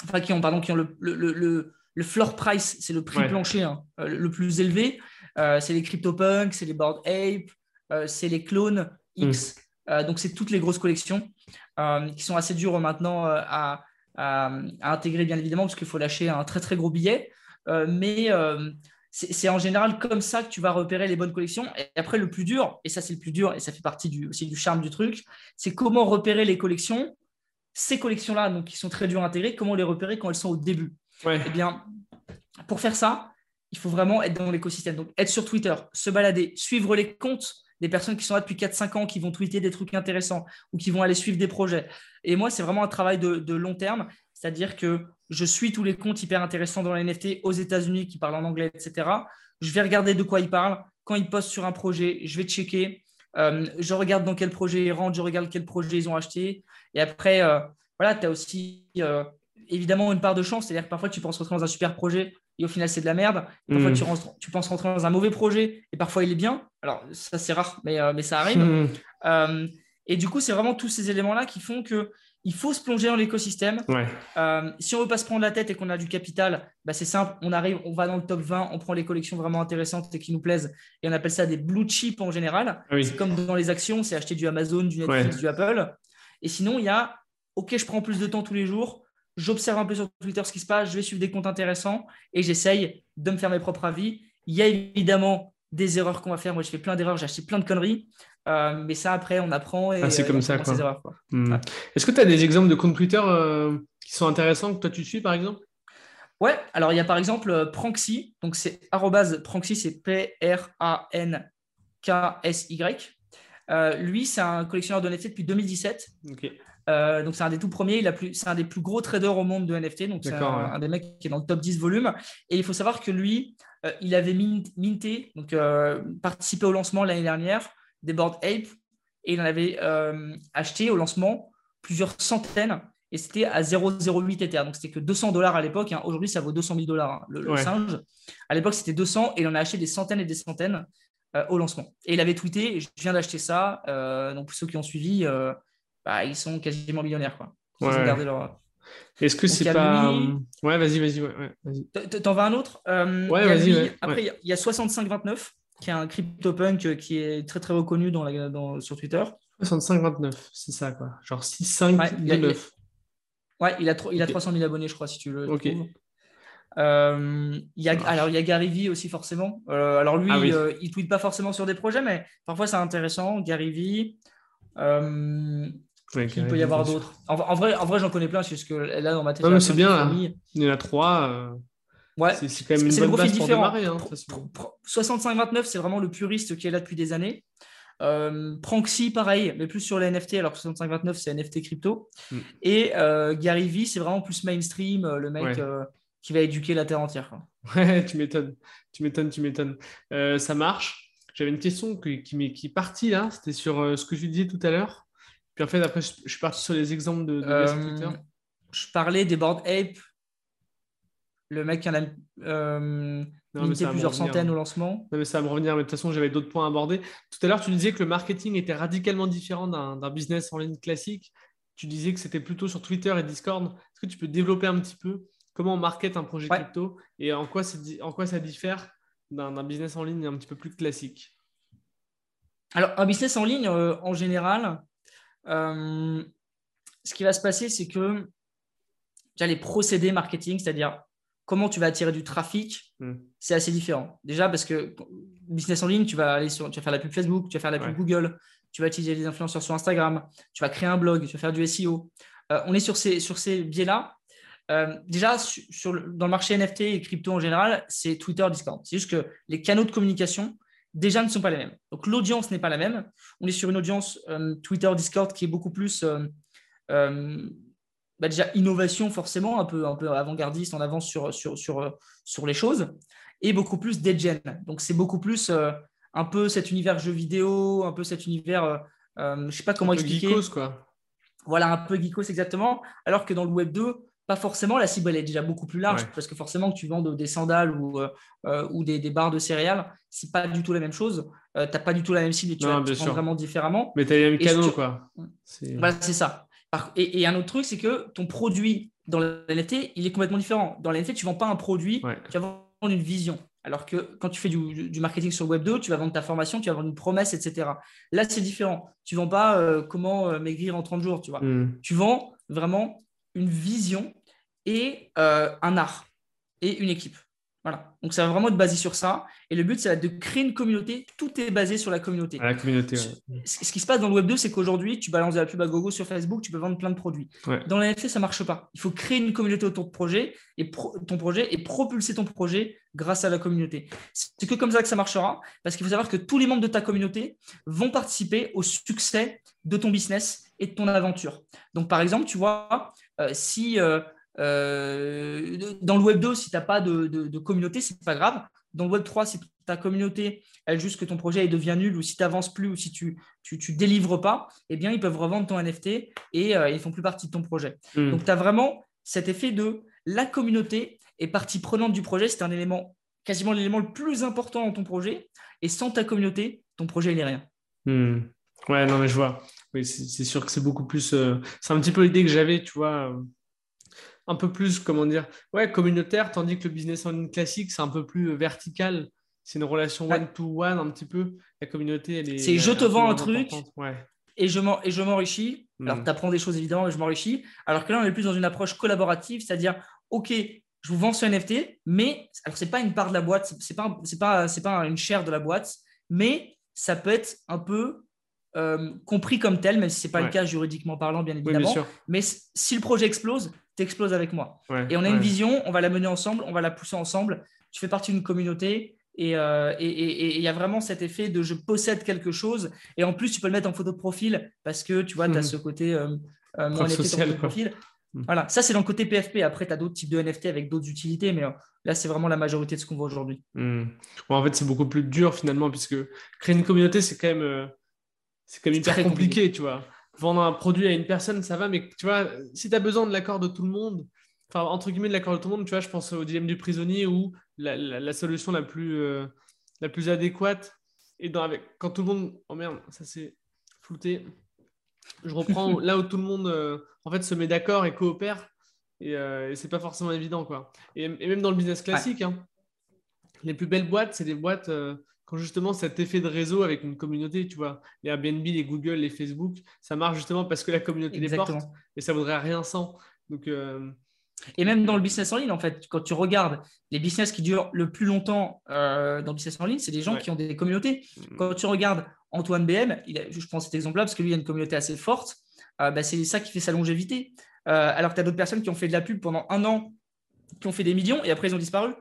enfin, qui ont, pardon, qui ont le, le le floor price, c'est le prix plancher hein, le plus élevé. C'est les CryptoPunks, c'est les Bored Ape, c'est les clones X. Mm. Donc, c'est toutes les grosses collections qui sont assez dures maintenant à, intégrer, bien évidemment, parce qu'il faut lâcher un très, très gros billet. mais c'est en général comme ça que tu vas repérer les bonnes collections. Et après, le plus dur, et ça, c'est le plus dur, et ça fait partie du, aussi du charme du truc, c'est comment repérer les collections, ces collections-là, donc qui sont très dures à intégrer, comment les repérer quand elles sont au début. Eh bien, pour faire ça, il faut vraiment être dans l'écosystème. Donc, être sur Twitter, se balader, suivre les comptes des personnes qui sont là depuis 4-5 ans, qui vont tweeter des trucs intéressants ou qui vont aller suivre des projets. Et moi, c'est vraiment un travail de, long terme, c'est-à-dire que je suis tous les comptes hyper intéressants dans les NFT aux États-Unis qui parlent en anglais, etc. Je vais regarder de quoi ils parlent. Quand ils postent sur un projet, je vais checker. Euh, je regarde dans quel projet ils rentrent, je regarde quel projet ils ont acheté. Et après, euh, voilà, tu as aussi euh, évidemment une part de chance, c'est-à-dire que parfois tu penses rentrer dans un super projet et au final c'est de la merde. Parfois hmm. tu, tu, penses rentrer dans un mauvais projet et parfois il est bien. Alors ça c'est rare, mais, euh, mais ça arrive. Hmm. Euh, et du coup, c'est vraiment tous ces éléments-là qui font que il faut se plonger dans l'écosystème. Euh, si on veut pas se prendre la tête et qu'on a du capital, bah c'est simple, on arrive, on va dans le top 20, on prend les collections vraiment intéressantes et qui nous plaisent, et on appelle ça des blue chips en général. C'est comme dans les actions, c'est acheter du Amazon, du Netflix, du Apple. Et sinon, il y a, ok, je prends plus de temps tous les jours, j'observe un peu sur Twitter ce qui se passe, je vais suivre des comptes intéressants et j'essaye de me faire mes propres avis. Il y a évidemment des erreurs qu'on va faire. Moi, je fais plein d'erreurs, j'ai acheté plein de conneries. Euh, mais ça, après, on apprend. Et, ah, c'est comme ça. Hmm. Est-ce que tu as des exemples de comptes Twitter euh, qui sont intéressants que toi tu suis, par exemple? Ouais, alors il y a par exemple euh, Pranksy. Donc, c'est Pranksy, c'est P-R-A-N-K-S-Y. lui, c'est un collectionneur de NFT depuis 2017. Ok. Euh, donc, c'est un des tout premiers. C'est un des plus gros traders au monde de NFT. Donc, c'est un, des mecs qui est dans le top 10 volume. Et il faut savoir que lui, euh, il avait minté, donc euh, participé au lancement l'année dernière des board Ape. Et il en avait acheté au lancement plusieurs centaines. et c'était à 0,08 Ether. Donc, c'était que 200 dollars à l'époque. Hein. Aujourd'hui, ça vaut 200 000 dollars, hein, le, singe. À l'époque, c'était 200 et il en a acheté des centaines et des centaines au lancement. Et il avait tweeté Je viens d'acheter ça. Donc, pour ceux qui ont suivi, bah, ils sont quasiment millionnaires. Quoi. Est-ce que c'est pas. Ouais, vas-y, vas-y. Ouais, T'en vas un autre? Ouais, vas-y. Après, il y a 6529 qui est un CryptoPunk qui est très très reconnu dans la, dans, sur Twitter. 6529, c'est ça quoi. Genre 6529. Ouais, il a, il a 300 000 abonnés, je crois, si tu le Ok. Euh, il y a, alors, il y a Gary Vee aussi, forcément. Euh, alors, lui, ah euh, il ne tweet pas forcément sur des projets, mais parfois, c'est intéressant. Gary Vee. Il peut y avoir d'autres. En, vrai, en vrai j'en connais plein, c'est ce que là, dans ma tête. c'est bien. Il y en a trois. Ouais. C'est quand même une bonne base pour démarrer. Hein, 65-29, c'est vraiment le puriste qui est là depuis des années. Euh, Pranksy, pareil, mais plus sur les NFT, alors que 6529, c'est NFT crypto. Mm. Et euh, Gary Vee, c'est vraiment plus mainstream, euh, le mec euh, qui va éduquer la Terre entière. [laughs] Ouais, tu m'étonnes, tu m'étonnes, tu m'étonnes. ça marche. J'avais une question qui, qui, qui est partie là, c'était sur ce que je disais tout à l'heure. Puis en fait, après, je, suis parti sur les exemples de, de Twitter. Je parlais des board ape. Le mec qui en a non, plusieurs centaines au lancement. Non, mais ça va me revenir. Mais de toute façon, j'avais d'autres points à aborder. Tout à l'heure, tu disais que le marketing était radicalement différent d'un business en ligne classique. Tu disais que c'était plutôt sur Twitter et Discord. Est-ce que tu peux développer un petit peu comment on market un projet crypto et en quoi, en quoi ça diffère d'un business en ligne un petit peu plus classique? Alors, un business en ligne, euh, en général, euh, ce qui va se passer, c'est que déjà les procédés marketing, c'est-à-dire comment tu vas attirer du trafic, hmm. c'est assez différent. Déjà parce que business en ligne, tu vas aller sur, tu vas faire la pub Facebook, tu vas faire la pub Google, tu vas utiliser les influenceurs sur Instagram, tu vas créer un blog, tu vas faire du SEO. Euh, on est sur ces, sur ces biais-là. Euh, déjà, sur, dans le marché NFT et crypto en général, c'est Twitter, Discord. C'est juste que les canaux de communication, déjà, ne sont pas les mêmes. Donc, l'audience n'est pas la même. On est sur une audience euh, Twitter, Discord qui est beaucoup plus bah, déjà innovation forcément, un peu, un peu avant-gardiste, en avance sur, sur, sur, sur les choses, et beaucoup plus gen Donc c'est beaucoup plus euh, un peu cet univers jeu vidéo, un peu cet univers, euh, euh, je ne sais pas comment un expliquer. Peu geekos, quoi. Voilà, un peu geekos exactement. Alors que dans le Web 2, pas forcément, la cible elle est déjà beaucoup plus large, parce que forcément que tu vends des sandales ou, ou des, des, barres de céréales, c'est pas du tout la même chose. tu n'as pas du tout la même cible et tu vas vraiment différemment. Mais tu as les mêmes canaux, quoi. Voilà, c'est ça. Et, un autre truc, c'est que ton produit dans l'NFT, il est complètement différent. Dans l'NFT, tu vends pas un produit, tu vas vendre une vision. Alors que quand tu fais du, marketing sur Web 2, tu vas vendre ta formation, tu vas vendre une promesse, etc. Là, c'est différent. Tu vends pas euh, comment euh, maigrir en 30 jours, tu vois. Hmm. Tu vends vraiment une vision et euh, un art et une équipe. Voilà. Donc, ça va vraiment être basé sur ça. Et le but, c'est de créer une communauté. Tout est basé sur la communauté. la communauté, Ce qui se passe dans le Web 2, c'est qu'aujourd'hui, tu balances de la pub à gogo sur Facebook, tu peux vendre plein de produits. Dans la NFT, ça ne marche pas. Il faut créer une communauté autour de projet et ton projet et propulser ton projet grâce à la communauté. C'est que comme ça que ça marchera, parce qu'il faut savoir que tous les membres de ta communauté vont participer au succès de ton business et de ton aventure. Donc, par exemple, tu vois, euh, si euh, euh, dans le Web 2, si tu n'as pas de, de, de communauté, c'est pas grave. Dans le Web 3, si ta communauté, elle juste que ton projet devient nul ou si tu n'avances plus ou si tu ne délivres pas, eh bien, ils peuvent revendre ton NFT et euh, ils ne font plus partie de ton projet. Hmm. Donc, tu as vraiment cet effet de la communauté est partie prenante du projet. C'est un élément, quasiment l'élément le plus important dans ton projet. Et sans ta communauté, ton projet, il n'est rien. Hmm. Ouais, non, mais je vois. Oui, c'est sûr que c'est beaucoup plus. Euh, c'est un petit peu l'idée que j'avais, tu vois un peu plus, comment dire, ouais, communautaire, tandis que le business en ligne classique, c'est un peu plus vertical. C'est une relation one-to-one un petit peu. La communauté, elle est. C'est je te vends un truc et je m'enrichis. Alors, mm. tu apprends des choses évidemment, mais je m'enrichis. Alors que là, on est plus dans une approche collaborative, c'est-à-dire, OK, je vous vends ce NFT, mais alors c'est pas une part de la boîte, c'est pas c'est pas c'est pas une chair de la boîte, mais ça peut être un peu euh, compris comme tel, même si c'est pas le cas juridiquement parlant, bien évidemment. mais si le projet explose, explose avec moi. et on a une vision, on va la mener ensemble, on va la pousser ensemble. Tu fais partie d'une communauté euh, et il y a vraiment cet effet de je possède quelque chose. Et en plus, tu peux le mettre en photo de profil parce que tu vois, tu as mhm. ce côté euh, euh social, profil. Mhm. Voilà, ça c'est dans le côté PFP. Après, tu as d'autres types de NFT avec d'autres utilités, mais là, c'est vraiment la majorité de ce qu'on voit aujourd'hui. Mhm. en fait, c'est beaucoup plus dur finalement, puisque créer une communauté, c'est quand même, c'est quand même hyper compliqué, tu vois vendre un produit à une personne, ça va, mais tu vois, si tu as besoin de l'accord de tout le monde, enfin, entre guillemets, de l'accord de tout le monde, tu vois, je pense au dilemme du prisonnier où la, solution la plus, euh, la plus adéquate est dans, avec, quand tout le monde. Oh merde, ça s'est flouté. Je reprends [laughs] là où tout le monde euh, en fait, se met d'accord et coopère. Et, euh, et c'est pas forcément évident. Quoi. Et, même dans le business classique, hein, les plus belles boîtes, c'est des boîtes quand justement cet effet de réseau avec une communauté, tu vois, les Airbnb, les Google, les Facebook, ça marche justement parce que la communauté les porte et ça vaudrait rien sans. Donc, et même dans le business en ligne, en fait, quand tu regardes les business qui durent le plus longtemps euh, dans le business en ligne, c'est des gens qui ont des communautés. Mm. Quand tu regardes Antoine BM, je prends cet exemple-là parce que lui, il a une communauté assez forte, euh, bah, c'est ça qui fait sa longévité. Euh, alors que tu as d'autres personnes qui ont fait de la pub pendant un an, qui ont fait des millions et après ils ont disparu.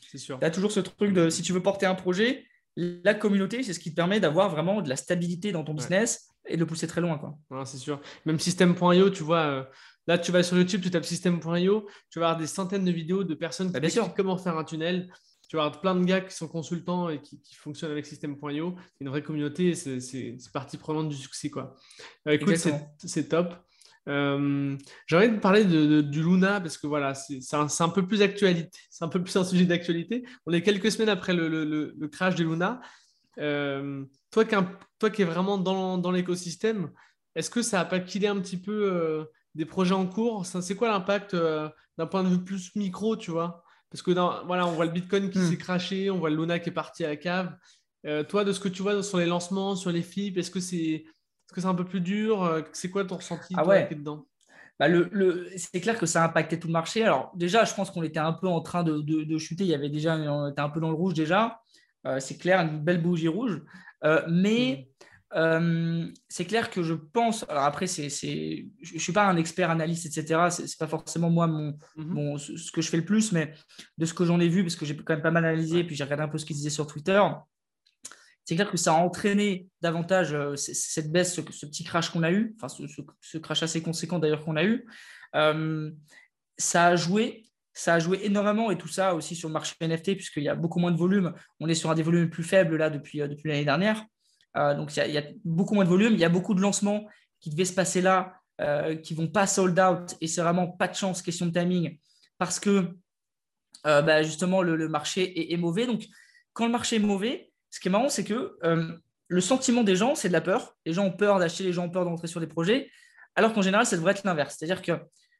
c'est sûr. Tu as toujours ce truc de si tu veux porter un projet, la communauté, c'est ce qui te permet d'avoir vraiment de la stabilité dans ton business et de le pousser très loin. Quoi. c'est sûr. Même système.io, tu vois, Là, tu vas sur YouTube, tu tapes système.io, tu vas avoir des centaines de vidéos de personnes qui bah, expliquent comment faire un tunnel. Tu vas avoir plein de gars qui sont consultants et qui, fonctionnent avec système.io. C'est une vraie communauté et c'est partie prenante du succès. Quoi. Euh, écoute, c'est top. Euh, J'ai envie de parler de, du Luna parce que voilà, c'est un, un, peu plus actualité. C'est un peu plus un sujet d'actualité. On est quelques semaines après le, le, le crash de Luna. Euh, toi, qui, toi qui es vraiment dans, dans l'écosystème, est-ce que ça n'a pas killé un petit peu euh, des projets en cours, c'est quoi l'impact d'un point de vue plus micro, tu vois? Parce que dans, voilà, on voit le Bitcoin qui hmm. s'est craché, on voit le Luna qui est parti à la cave. Toi, de ce que tu vois sur les lancements, sur les FIP, est-ce que c'est est-ce que c'est un peu plus dur euh, C'est quoi ton ressenti ah ouais. dedans? Bah le, le, c'est clair que ça a impacté tout le marché. Alors déjà, je pense qu'on était un peu en train de, de, chuter. Il y avait déjà, on était un peu dans le rouge déjà. c'est clair, une belle bougie rouge. mais hmm. Euh, c'est clair que je pense. Alors après, c'est, je ne suis pas un expert analyste, etc. Ce n'est pas forcément moi mon, mhm. ce que je fais le plus, mais de ce que j'en ai vu, parce que j'ai quand même pas mal analysé, puis j'ai regardé un peu ce qu'ils disaient sur Twitter, c'est clair que ça a entraîné davantage euh, cette baisse, ce, petit crash qu'on a eu, enfin ce, crash assez conséquent d'ailleurs qu'on a eu. Euh, ça a joué. Ça a joué énormément et tout ça aussi sur le marché NFT, puisqu'il y a beaucoup moins de volume. On est sur un des volumes plus faibles là depuis, depuis l'année dernière. Euh, donc, il y, a beaucoup moins de volume. Il y a beaucoup de lancements qui devaient se passer là, euh, qui vont pas sold out. Et c'est vraiment pas de chance, question de timing, parce que euh, bah, justement, le, marché est, mauvais. Donc, quand le marché est mauvais, ce qui est marrant, c'est que le sentiment des gens, c'est de la peur. Les gens ont peur d'acheter, les gens ont peur d'entrer sur des projets, alors qu'en général, ça devrait être l'inverse. C'est-à-dire que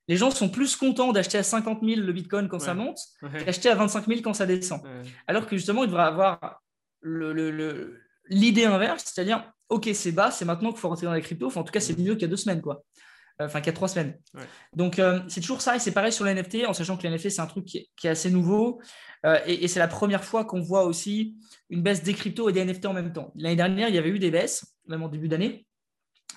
les gens sont plus contents d'acheter à 50 000 le Bitcoin quand ça monte qu'acheter à 25 000 quand ça descend. Alors que justement, il devrait avoir le, l'idée inverse, c'est-à-dire, OK, c'est bas, c'est maintenant qu'il faut rentrer dans la crypto. Enfin, en tout cas, c'est mieux qu'il y a deux semaines, quoi. Euh, enfin, qu'il y a trois semaines. Donc, euh, c'est toujours ça. Et c'est pareil sur les NFT, en sachant que les NFT, c'est un truc qui est, assez nouveau. Euh, et, c'est la première fois qu'on voit aussi une baisse des cryptos et des NFT en même temps. L'année dernière, il y avait eu des baisses, même en début d'année.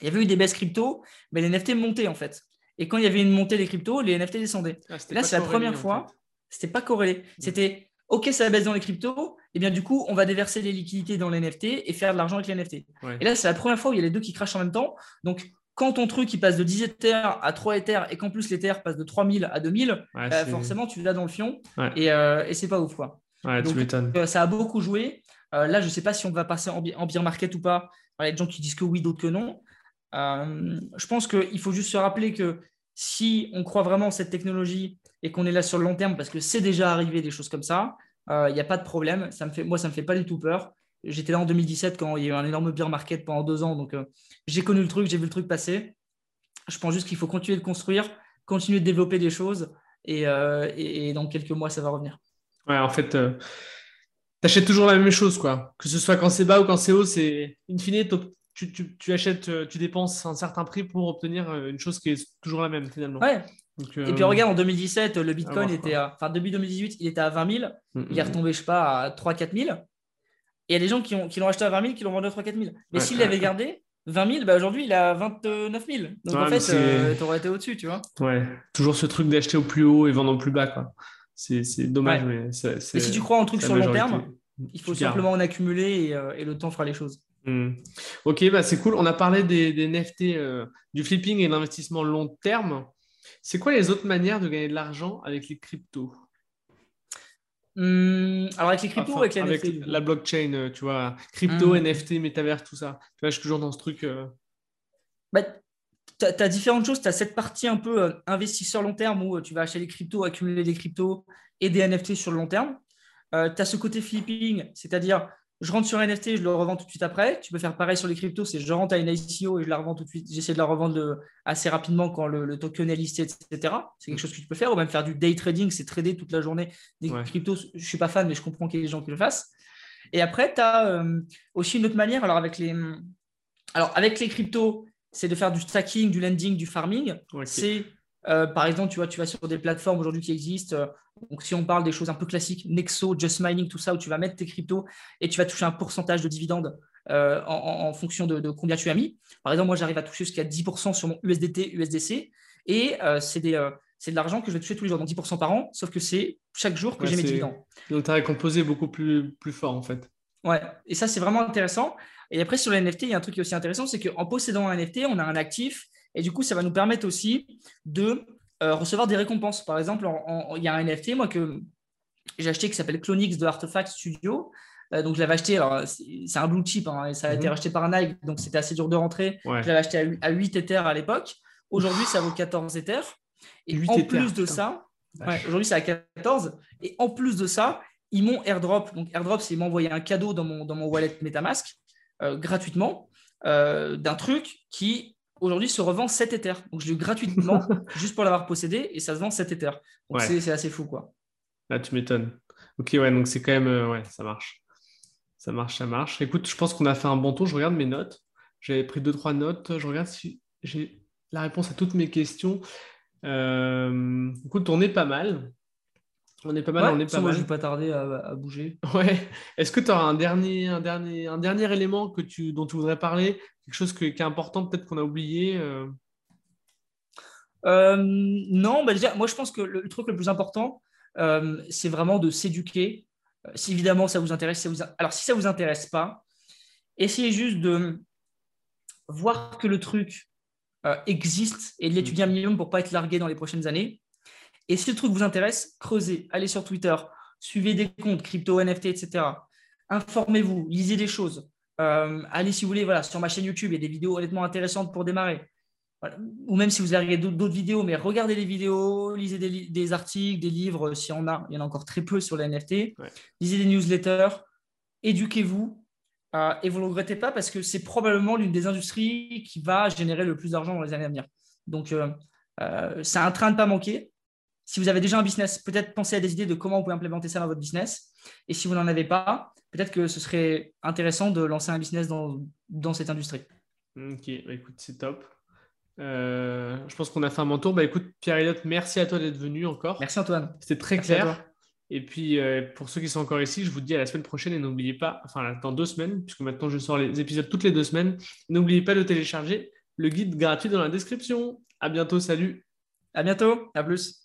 Il y avait eu des baisses crypto, mais les NFT montaient, en fait. Et quand il y avait une montée des cryptos, les NFT descendaient. Ah, là, c'est la première fois. C'était pas corrélé. C'était OK, ça baisse dans les cryptos, et eh bien du coup, on va déverser les liquidités dans les NFT et faire de l'argent avec les NFT. Et là, c'est la première fois où il y a les deux qui crachent en même temps. Donc, quand ton truc il passe de 10 Ethers à 3 Ethers et qu'en plus l'Ether passe de 3000 à 2000, bah, forcément, tu l'as dans le fion et, euh, et c'est pas ouf. Quoi. Donc, euh, ça a beaucoup joué. Euh, là, je ne sais pas si on va passer en, en beer market ou pas. Il y a des gens qui disent que oui, d'autres que non. je pense qu'il faut juste se rappeler que si on croit vraiment en cette technologie et qu'on est là sur le long terme, parce que c'est déjà arrivé des choses comme ça, il n'y a pas de problème. Ça me fait, moi, ça ne me fait pas du tout peur. J'étais là en 2017 quand il y a eu un énorme beer market pendant deux ans. Donc, euh, j'ai connu le truc, j'ai vu le truc passer. Je pense juste qu'il faut continuer de construire, continuer de développer des choses. Et, euh, dans quelques mois, ça va revenir. Ouais, en fait, tu achètes toujours la même chose. quoi. Que ce soit quand c'est bas ou quand c'est haut, c'est in fine, tu, achètes, euh, tu dépenses un certain prix pour obtenir euh, une chose qui est toujours la même finalement. Ouais. et puis euh, regarde, en 2017, le Bitcoin était à, enfin début 2018, il était à 20 000. Mm, il est retombé, je sais pas, à 3-4 000. Et il y a des gens qui, ont, qui l'ont acheté à 20 000, qui l'ont vendu à 3-4 000. Mais s'il l'avait gardé, 20 000, bah aujourd'hui, il à 29 000. Donc en fait, tu aurais été au-dessus, tu vois. Ouais, toujours ce truc d'acheter au plus haut et vendre au plus bas. Quoi. C'est, dommage, mais c'est, si tu crois en truc sur le long terme, il faut simplement en accumuler et, et le temps fera les choses. Hmm. Ok, bah c'est cool. On a parlé des, NFT, euh, du flipping et de l'investissement long terme. C'est quoi les autres manières de gagner de l'argent avec les cryptos? Hmm, Alors avec les cryptos ou avec, avec la blockchain, euh, tu vois, crypto, hmm. NFT, métavers, tout ça. Tu vois, je suis toujours dans ce truc. Euh. bah, tu as, différentes choses. Tu as cette partie un peu euh, investisseur long terme où euh, tu vas acheter des cryptos, accumuler des cryptos et des NFT sur le long terme. Tu as ce côté flipping, c'est-à-dire je rentre sur un NFT, je le revends tout de suite après. Tu peux faire pareil sur les cryptos, c'est je rentre à une ICO et je la revends tout de suite. J'essaie de la revendre assez rapidement quand le, token est listé, etc. C'est quelque chose que tu peux faire. Ou même faire du day trading, c'est trader toute la journée des cryptos. Je ne suis pas fan, mais je comprends qu'il y ait des gens qui le fassent. Et après, tu as aussi une autre manière. Alors, avec les, alors, avec les cryptos, c'est de faire du stacking, du lending, du farming. C'est, euh, par exemple, tu vois, tu vas sur des plateformes aujourd'hui qui existent. Euh, donc, si on parle des choses un peu classiques, Nexo, Just Mining, tout ça, où tu vas mettre tes cryptos et tu vas toucher un pourcentage de dividendes euh, en, fonction de, combien tu as mis. Par exemple, moi, j'arrive à toucher jusqu'à 10% sur mon USDT, USDC. Et c'est c'est de l'argent que je vais toucher tous les jours, donc 10% par an, sauf que c'est chaque jour que j'ai mes dividendes. Donc, tu as composé beaucoup plus, plus fort, en fait. Ouais, et ça, c'est vraiment intéressant. Et après, sur les NFT, il y a un truc qui est aussi intéressant, c'est qu'en possédant un NFT, on a un actif, et du coup, ça va nous permettre aussi de euh, recevoir des récompenses. Par exemple, il y a un NFT, moi, que j'ai acheté qui s'appelle Clonix de Artefact Studio. Euh, donc, je l'avais acheté, alors c'est un blue chip, hein, et ça a été mhm. racheté par Nike, donc c'était assez dur de rentrer. Je l'avais acheté à 8, Ethers à l'époque. Aujourd'hui, ça vaut 14 Ethers. Et en plus de ça, aujourd'hui, c'est à 14. Et en plus de ça, ils m'ont airdrop. Donc, airdrop, c'est envoyé un cadeau dans mon, dans mon wallet Metamask. Euh, gratuitement euh, d'un truc qui aujourd'hui se revend 7 Ethers. Donc je l'ai eu gratuitement [laughs] juste pour l'avoir possédé et ça se vend 7 Ethers. Donc c'est assez fou quoi. Là tu m'étonnes. Ok ouais donc c'est quand même euh, ouais ça marche. Ça marche, ça marche. Écoute, je pense qu'on a fait un bon tour. Je regarde mes notes. J'avais pris deux, trois notes. Je regarde si j'ai la réponse à toutes mes questions. écoute, on est pas mal. On est pas mal, on est pas moi, mal. je vais pas tarder à, bouger. Ouais. Est-ce que tu auras un dernier, un, dernier, un dernier élément que tu, dont tu voudrais parler? Quelque chose qui est important, peut-être qu'on a oublié euh? Euh, Non, bah déjà, moi je pense que le, truc le plus important, euh, c'est vraiment de s'éduquer. Si évidemment ça vous intéresse, ça vous... alors si ça ne vous intéresse pas, essayez juste de voir que le truc existe et de l'étudier un minimum pour ne pas être largué dans les prochaines années. Et si le truc vous intéresse, creusez, allez sur Twitter, suivez des comptes crypto, NFT, etc. Informez-vous, lisez des choses. Euh, allez, si vous voulez, voilà, sur ma chaîne YouTube, il y a des vidéos honnêtement intéressantes pour démarrer. Ou même si vous avez d'autres vidéos, mais regardez les vidéos, lisez des, articles, des livres, s'il y en a. Il y en a encore très peu sur les NFT. Lisez des newsletters, éduquez-vous. Euh, et vous ne le regrettez pas parce que c'est probablement l'une des industries qui va générer le plus d'argent dans les années à venir. Donc, euh, c'est un train de pas manquer. Si vous avez déjà un business, peut-être pensez à des idées de comment vous pouvez implémenter ça dans votre business. Et si vous n'en avez pas, peut-être que ce serait intéressant de lancer un business dans, dans cette industrie. Ok, bah, écoute, c'est top. Euh, je pense qu'on a fait un bon tour. Bah, écoute, Pierre-Elliott, merci à toi d'être venu encore. Merci Antoine. C'était très clair. Et puis, euh, pour ceux qui sont encore ici, je vous dis à la semaine prochaine et n'oubliez pas, enfin, dans deux semaines, puisque maintenant je sors les épisodes toutes les deux semaines, n'oubliez pas de télécharger le guide gratuit dans la description. À bientôt, salut. À bientôt, à plus.